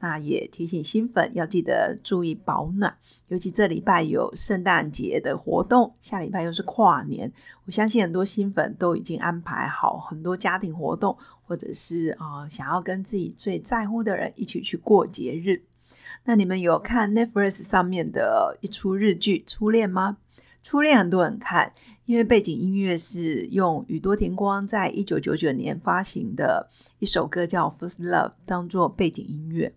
那也提醒新粉要记得注意保暖，尤其这礼拜有圣诞节的活动，下礼拜又是跨年，我相信很多新粉都已经安排好很多家庭活动，或者是啊想要跟自己最在乎的人一起去过节日。那你们有看 Netflix 上面的一出日剧《初恋》吗？《初恋》很多人看，因为背景音乐是用宇多田光在一九九九年发行的一首歌叫《First Love》当做背景音乐。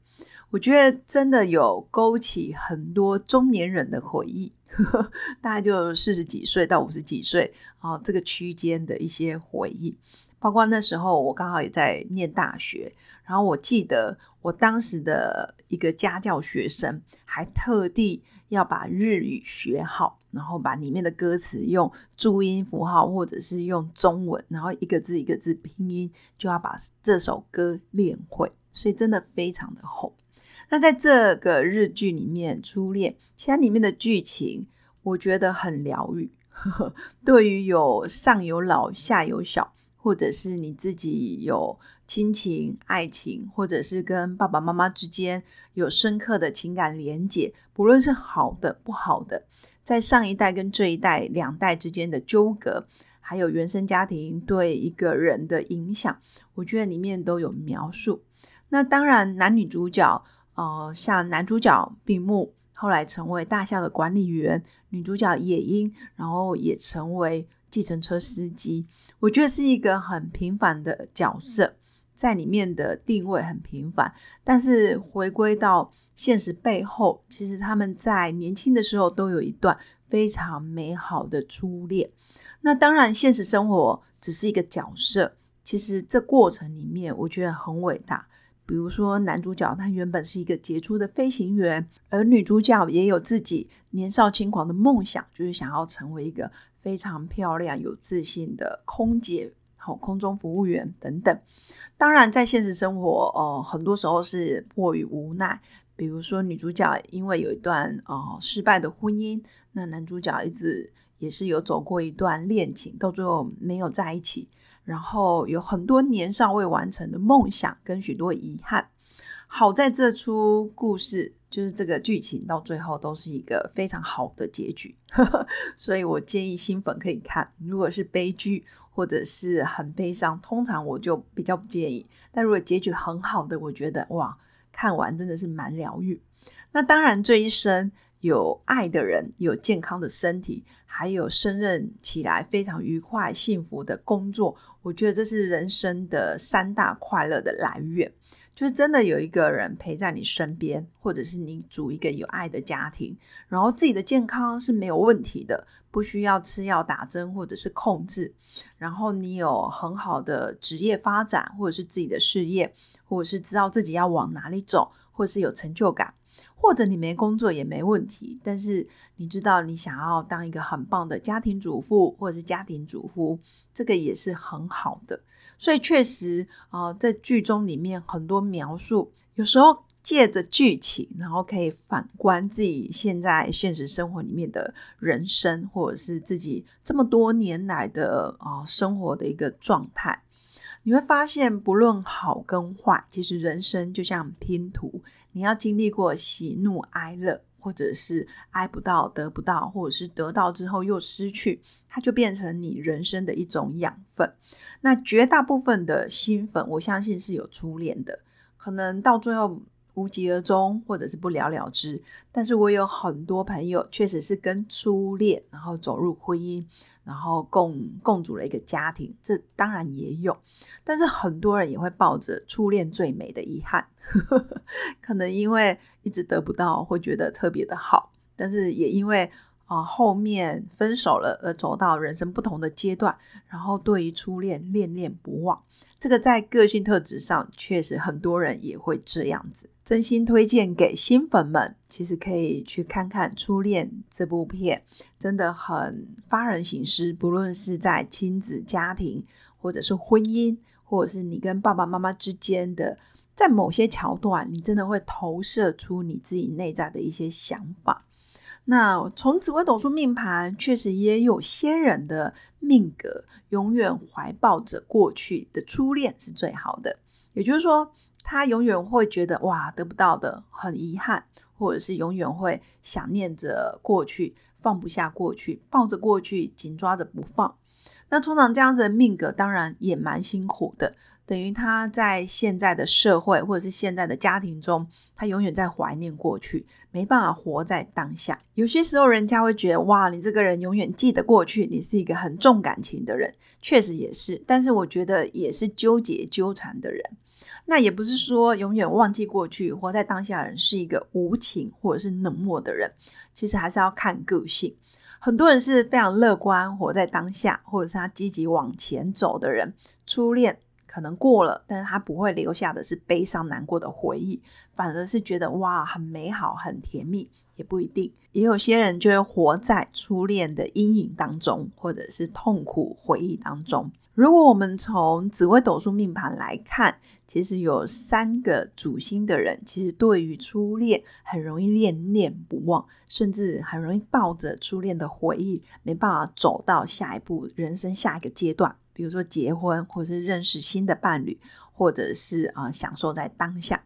我觉得真的有勾起很多中年人的回忆，大概就四十几岁到五十几岁啊这个区间的一些回忆，包括那时候我刚好也在念大学，然后我记得我当时的一个家教学生还特地要把日语学好，然后把里面的歌词用注音符号或者是用中文，然后一个字一个字拼音，就要把这首歌练会，所以真的非常的红。那在这个日剧里面，《初恋》其实里面的剧情，我觉得很疗愈。对于有上有老下有小，或者是你自己有亲情、爱情，或者是跟爸爸妈妈之间有深刻的情感连结，不论是好的不好的，在上一代跟这一代两代之间的纠葛，还有原生家庭对一个人的影响，我觉得里面都有描述。那当然，男女主角。呃，像男主角病木后来成为大校的管理员，女主角野樱，然后也成为计程车司机。我觉得是一个很平凡的角色，在里面的定位很平凡，但是回归到现实背后，其实他们在年轻的时候都有一段非常美好的初恋。那当然，现实生活只是一个角色，其实这过程里面，我觉得很伟大。比如说，男主角他原本是一个杰出的飞行员，而女主角也有自己年少轻狂的梦想，就是想要成为一个非常漂亮、有自信的空姐、好空中服务员等等。当然，在现实生活，呃，很多时候是迫于无奈。比如说，女主角因为有一段呃失败的婚姻，那男主角一直也是有走过一段恋情，到最后没有在一起。然后有很多年尚未完成的梦想跟许多遗憾。好在这出故事就是这个剧情到最后都是一个非常好的结局，所以我建议新粉可以看。如果是悲剧或者是很悲伤，通常我就比较不建议。但如果结局很好的，我觉得哇，看完真的是蛮疗愈。那当然这一生。有爱的人，有健康的身体，还有胜任起来非常愉快、幸福的工作，我觉得这是人生的三大快乐的来源。就是真的有一个人陪在你身边，或者是你组一个有爱的家庭，然后自己的健康是没有问题的，不需要吃药打针或者是控制，然后你有很好的职业发展，或者是自己的事业，或者是知道自己要往哪里走，或是有成就感。或者你没工作也没问题，但是你知道你想要当一个很棒的家庭主妇或者是家庭主妇，这个也是很好的。所以确实啊，在剧中里面很多描述，有时候借着剧情，然后可以反观自己现在现实生活里面的人生，或者是自己这么多年来的啊生活的一个状态。你会发现，不论好跟坏，其实人生就像拼图，你要经历过喜怒哀乐，或者是哀不到得不到，或者是得到之后又失去，它就变成你人生的一种养分。那绝大部分的新粉，我相信是有初恋的，可能到最后无疾而终，或者是不了了之。但是我有很多朋友，确实是跟初恋，然后走入婚姻。然后共共组了一个家庭，这当然也有，但是很多人也会抱着初恋最美的遗憾，可能因为一直得不到，会觉得特别的好，但是也因为啊后面分手了而走到人生不同的阶段，然后对于初恋恋恋不忘，这个在个性特质上，确实很多人也会这样子。真心推荐给新粉们，其实可以去看看《初恋》这部片，真的很发人省思。不论是在亲子、家庭，或者是婚姻，或者是你跟爸爸妈妈之间的，在某些桥段，你真的会投射出你自己内在的一些想法。那从紫微斗数命盘，确实也有仙人的命格永远怀抱着过去的初恋是最好的，也就是说，他永远会觉得哇得不到的很遗憾，或者是永远会想念着过去，放不下过去，抱着过去紧抓着不放。那通常这样子的命格，当然也蛮辛苦的。等于他在现在的社会或者是现在的家庭中，他永远在怀念过去，没办法活在当下。有些时候，人家会觉得哇，你这个人永远记得过去，你是一个很重感情的人，确实也是。但是我觉得也是纠结纠缠的人。那也不是说永远忘记过去，活在当下的人是一个无情或者是冷漠的人。其实还是要看个性。很多人是非常乐观，活在当下，或者是他积极往前走的人。初恋。可能过了，但是他不会留下的是悲伤难过的回忆，反而是觉得哇，很美好，很甜蜜，也不一定。也有些人就会活在初恋的阴影当中，或者是痛苦回忆当中。如果我们从紫微斗数命盘来看，其实有三个主星的人，其实对于初恋很容易恋恋不忘，甚至很容易抱着初恋的回忆，没办法走到下一步人生下一个阶段。比如说结婚，或者是认识新的伴侣，或者是啊享受在当下。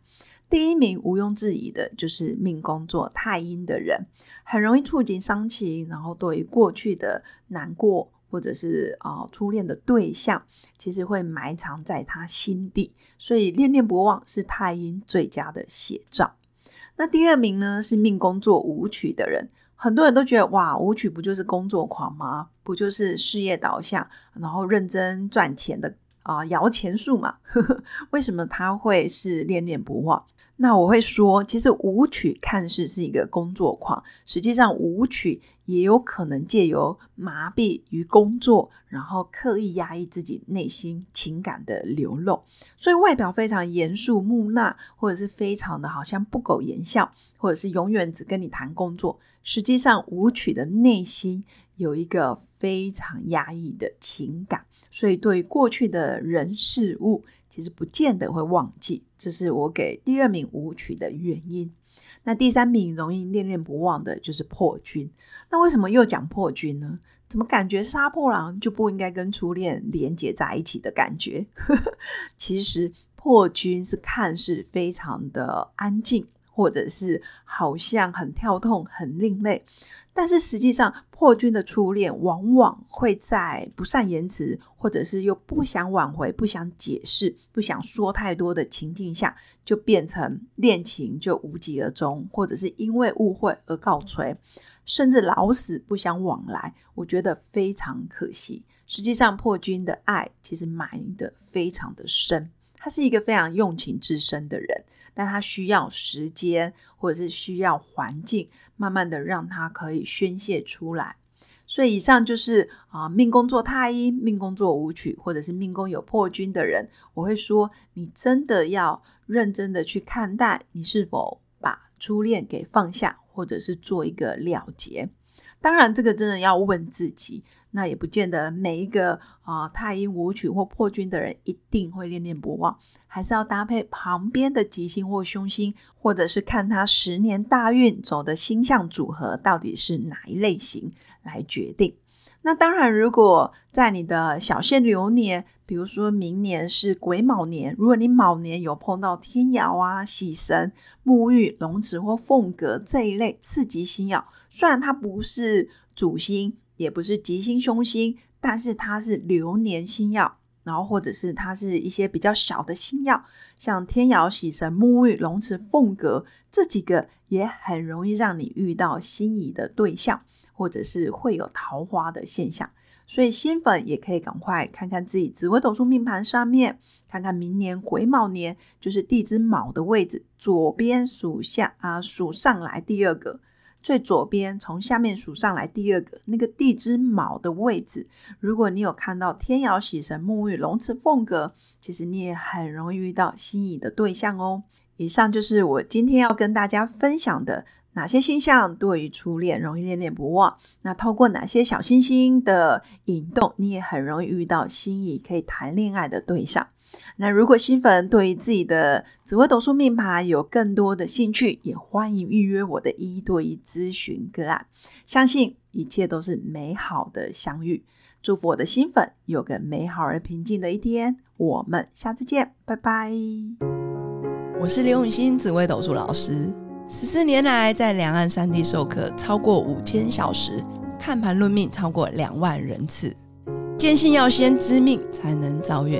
第一名毋庸置疑的就是命宫作太阴的人，很容易触景伤情，然后对于过去的难过，或者是啊初恋的对象，其实会埋藏在他心底，所以恋恋不忘是太阴最佳的写照。那第二名呢是命宫作舞曲的人。很多人都觉得哇，舞曲不就是工作狂吗？不就是事业导向，然后认真赚钱的啊摇钱树嘛？为什么他会是恋恋不忘？那我会说，其实舞曲看似是一个工作狂，实际上舞曲也有可能借由麻痹于工作，然后刻意压抑自己内心情感的流露，所以外表非常严肃木讷，或者是非常的好像不苟言笑，或者是永远只跟你谈工作。实际上，舞曲的内心有一个非常压抑的情感，所以对过去的人事物，其实不见得会忘记。这是我给第二名舞曲的原因。那第三名容易念念不忘的就是破军。那为什么又讲破军呢？怎么感觉杀破狼就不应该跟初恋连接在一起的感觉？其实破军是看似非常的安静。或者是好像很跳痛、很另类，但是实际上破军的初恋往往会在不善言辞，或者是又不想挽回、不想解释、不想说太多的情境下，就变成恋情就无疾而终，或者是因为误会而告吹，甚至老死不相往来。我觉得非常可惜。实际上破军的爱其实埋的非常的深，他是一个非常用情至深的人。但他需要时间，或者是需要环境，慢慢的让他可以宣泄出来。所以以上就是啊，命宫做太阴、命宫做舞曲，或者是命宫有破军的人，我会说，你真的要认真的去看待，你是否把初恋给放下，或者是做一个了结。当然，这个真的要问自己。那也不见得每一个啊太阴舞曲或破军的人一定会念念不忘，还是要搭配旁边的吉星或凶星，或者是看他十年大运走的星象组合到底是哪一类型来决定。那当然，如果在你的小限流年，比如说明年是癸卯年，如果你卯年有碰到天姚啊、喜神、沐浴、龙池或凤阁这一类次吉星耀，虽然它不是主星。也不是吉星凶星，但是它是流年星耀，然后或者是它是一些比较小的星耀，像天姚、喜神、沐浴、龙池、凤阁这几个，也很容易让你遇到心仪的对象，或者是会有桃花的现象。所以新粉也可以赶快看看自己紫微斗数命盘上面，看看明年癸卯年，就是地支卯的位置，左边数下啊数上来第二个。最左边从下面数上来第二个那个地支卯的位置，如果你有看到天姚喜神沐浴龙池凤阁，其实你也很容易遇到心仪的对象哦。以上就是我今天要跟大家分享的。哪些星象对于初恋容易恋恋不忘？那透过哪些小星星的引动，你也很容易遇到心仪可以谈恋爱的对象？那如果新粉对于自己的紫微斗数命牌有更多的兴趣，也欢迎预约我的一对一咨询个案。相信一切都是美好的相遇。祝福我的新粉有个美好而平静的一天。我们下次见，拜拜。我是刘永新紫微斗数老师。十四年来，在两岸三地授课超过五千小时，看盘论命超过两万人次。坚信要先知命，才能造运，